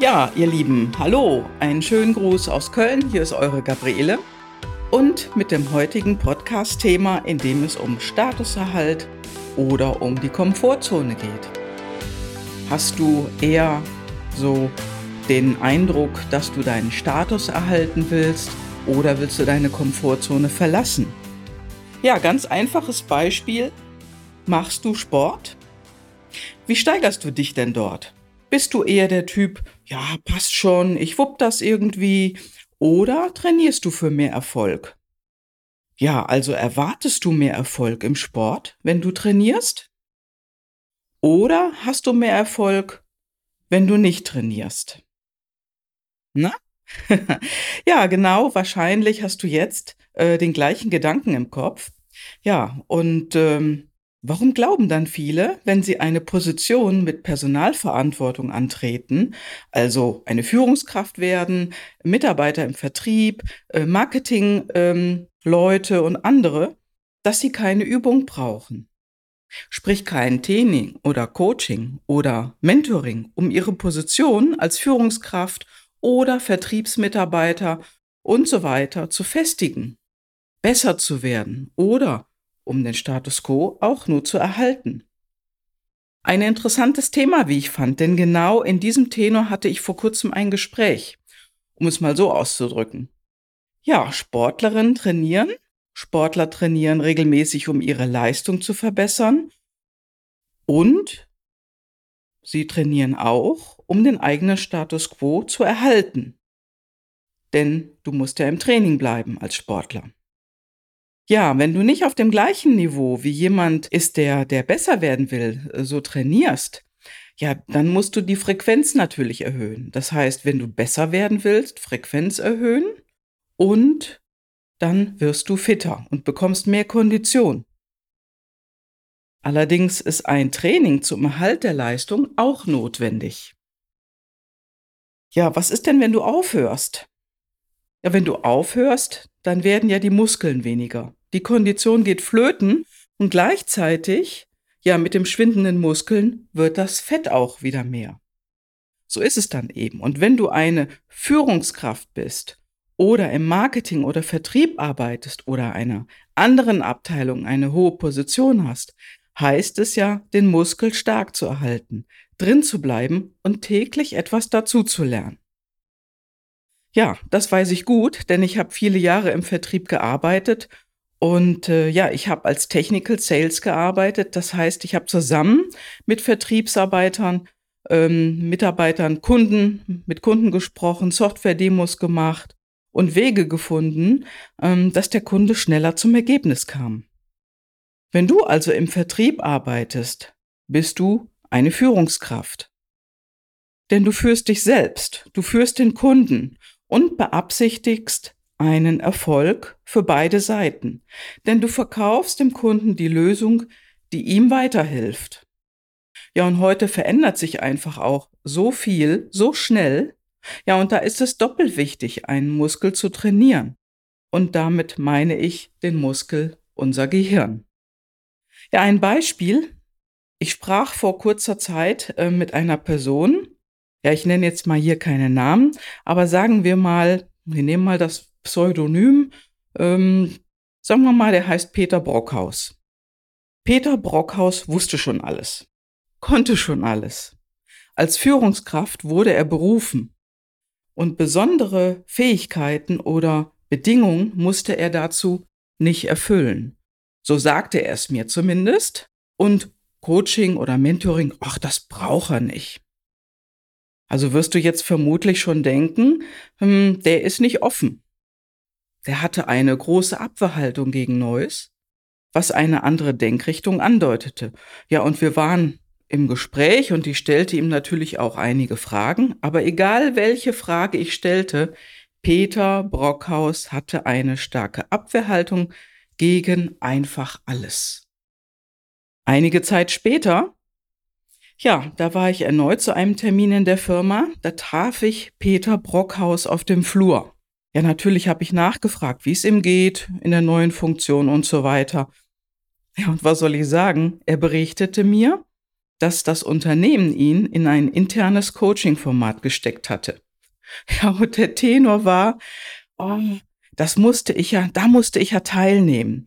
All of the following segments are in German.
Ja, ihr Lieben, hallo, einen schönen Gruß aus Köln. Hier ist eure Gabriele und mit dem heutigen Podcast-Thema, in dem es um Statuserhalt oder um die Komfortzone geht. Hast du eher so den Eindruck, dass du deinen Status erhalten willst oder willst du deine Komfortzone verlassen? Ja, ganz einfaches Beispiel. Machst du Sport? Wie steigerst du dich denn dort? Bist du eher der Typ, ja, passt schon, ich wupp das irgendwie, oder trainierst du für mehr Erfolg? Ja, also erwartest du mehr Erfolg im Sport, wenn du trainierst? Oder hast du mehr Erfolg, wenn du nicht trainierst? Na? ja, genau, wahrscheinlich hast du jetzt äh, den gleichen Gedanken im Kopf. Ja, und ähm, Warum glauben dann viele, wenn sie eine Position mit Personalverantwortung antreten, also eine Führungskraft werden, Mitarbeiter im Vertrieb, äh, Marketingleute ähm, und andere, dass sie keine Übung brauchen? Sprich kein Training oder Coaching oder Mentoring, um ihre Position als Führungskraft oder Vertriebsmitarbeiter und so weiter zu festigen, besser zu werden oder um den Status quo auch nur zu erhalten. Ein interessantes Thema, wie ich fand, denn genau in diesem Tenor hatte ich vor kurzem ein Gespräch, um es mal so auszudrücken. Ja, Sportlerinnen trainieren, Sportler trainieren regelmäßig, um ihre Leistung zu verbessern und sie trainieren auch, um den eigenen Status quo zu erhalten. Denn du musst ja im Training bleiben als Sportler. Ja, wenn du nicht auf dem gleichen Niveau wie jemand ist, der, der besser werden will, äh, so trainierst, ja, dann musst du die Frequenz natürlich erhöhen. Das heißt, wenn du besser werden willst, Frequenz erhöhen und dann wirst du fitter und bekommst mehr Kondition. Allerdings ist ein Training zum Erhalt der Leistung auch notwendig. Ja, was ist denn, wenn du aufhörst? Ja, wenn du aufhörst, dann werden ja die Muskeln weniger die Kondition geht flöten und gleichzeitig, ja, mit dem schwindenden Muskeln wird das Fett auch wieder mehr. So ist es dann eben. Und wenn du eine Führungskraft bist oder im Marketing oder Vertrieb arbeitest oder einer anderen Abteilung eine hohe Position hast, heißt es ja, den Muskel stark zu erhalten, drin zu bleiben und täglich etwas dazu zu lernen. Ja, das weiß ich gut, denn ich habe viele Jahre im Vertrieb gearbeitet und äh, ja, ich habe als Technical Sales gearbeitet. Das heißt, ich habe zusammen mit Vertriebsarbeitern, ähm, Mitarbeitern, Kunden, mit Kunden gesprochen, Software-Demos gemacht und Wege gefunden, ähm, dass der Kunde schneller zum Ergebnis kam. Wenn du also im Vertrieb arbeitest, bist du eine Führungskraft. Denn du führst dich selbst, du führst den Kunden und beabsichtigst, einen Erfolg für beide Seiten, denn du verkaufst dem Kunden die Lösung, die ihm weiterhilft. Ja, und heute verändert sich einfach auch so viel, so schnell. Ja, und da ist es doppelt wichtig, einen Muskel zu trainieren. Und damit meine ich den Muskel unser Gehirn. Ja, ein Beispiel. Ich sprach vor kurzer Zeit äh, mit einer Person. Ja, ich nenne jetzt mal hier keine Namen, aber sagen wir mal, wir nehmen mal das Pseudonym. Ähm, sagen wir mal, der heißt Peter Brockhaus. Peter Brockhaus wusste schon alles, konnte schon alles. Als Führungskraft wurde er berufen und besondere Fähigkeiten oder Bedingungen musste er dazu nicht erfüllen. So sagte er es mir zumindest. Und Coaching oder Mentoring, ach, das braucht er nicht. Also wirst du jetzt vermutlich schon denken, hm, der ist nicht offen der hatte eine große Abwehrhaltung gegen Neues, was eine andere Denkrichtung andeutete. Ja, und wir waren im Gespräch und ich stellte ihm natürlich auch einige Fragen, aber egal welche Frage ich stellte, Peter Brockhaus hatte eine starke Abwehrhaltung gegen einfach alles. Einige Zeit später, ja, da war ich erneut zu einem Termin in der Firma, da traf ich Peter Brockhaus auf dem Flur. Ja, natürlich habe ich nachgefragt, wie es ihm geht in der neuen Funktion und so weiter. Ja, und was soll ich sagen? Er berichtete mir, dass das Unternehmen ihn in ein internes Coaching-Format gesteckt hatte. Ja, und der Tenor war, oh, das musste ich ja, da musste ich ja teilnehmen.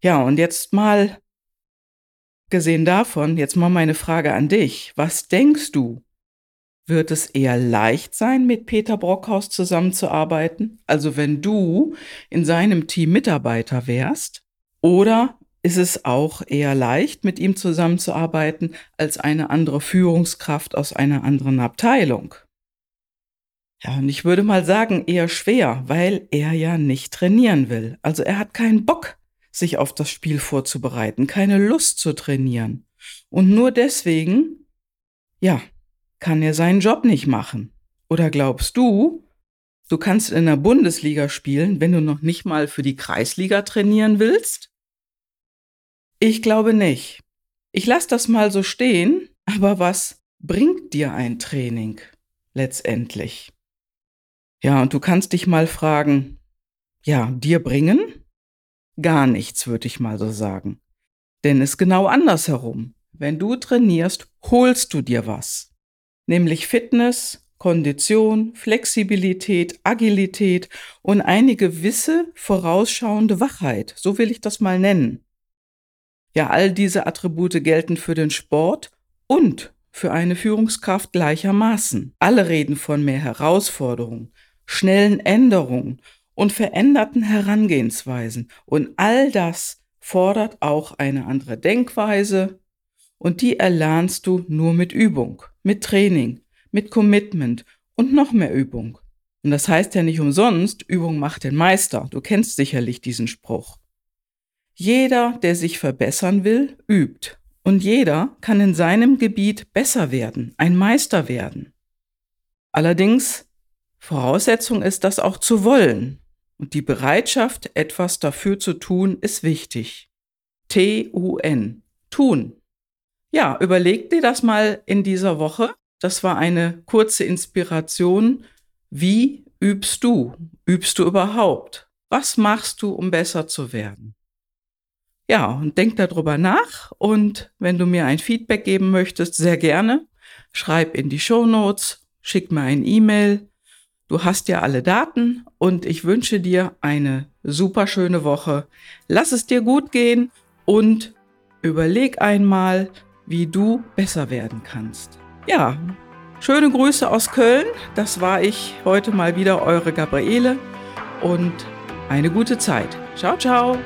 Ja, und jetzt mal gesehen davon, jetzt mal meine Frage an dich. Was denkst du? Wird es eher leicht sein, mit Peter Brockhaus zusammenzuarbeiten? Also wenn du in seinem Team Mitarbeiter wärst? Oder ist es auch eher leicht, mit ihm zusammenzuarbeiten, als eine andere Führungskraft aus einer anderen Abteilung? Ja, und ich würde mal sagen, eher schwer, weil er ja nicht trainieren will. Also er hat keinen Bock, sich auf das Spiel vorzubereiten, keine Lust zu trainieren. Und nur deswegen, ja, kann er seinen Job nicht machen. Oder glaubst du, du kannst in der Bundesliga spielen, wenn du noch nicht mal für die Kreisliga trainieren willst? Ich glaube nicht. Ich lasse das mal so stehen, aber was bringt dir ein Training letztendlich? Ja, und du kannst dich mal fragen, ja, dir bringen? Gar nichts, würde ich mal so sagen. Denn es ist genau andersherum. Wenn du trainierst, holst du dir was. Nämlich Fitness, Kondition, Flexibilität, Agilität und eine gewisse vorausschauende Wachheit. So will ich das mal nennen. Ja, all diese Attribute gelten für den Sport und für eine Führungskraft gleichermaßen. Alle reden von mehr Herausforderungen, schnellen Änderungen und veränderten Herangehensweisen. Und all das fordert auch eine andere Denkweise und die erlernst du nur mit Übung, mit Training, mit Commitment und noch mehr Übung. Und das heißt ja nicht umsonst, Übung macht den Meister. Du kennst sicherlich diesen Spruch. Jeder, der sich verbessern will, übt. Und jeder kann in seinem Gebiet besser werden, ein Meister werden. Allerdings, Voraussetzung ist das auch zu wollen. Und die Bereitschaft, etwas dafür zu tun, ist wichtig. T-U-N. Tun. Ja, überleg dir das mal in dieser Woche. Das war eine kurze Inspiration. Wie übst du? Übst du überhaupt? Was machst du, um besser zu werden? Ja, und denk darüber nach und wenn du mir ein Feedback geben möchtest, sehr gerne. Schreib in die Show Notes, schick mir ein E-Mail. Du hast ja alle Daten und ich wünsche dir eine super schöne Woche. Lass es dir gut gehen und überleg einmal, wie du besser werden kannst. Ja, schöne Grüße aus Köln. Das war ich heute mal wieder, eure Gabriele und eine gute Zeit. Ciao, ciao.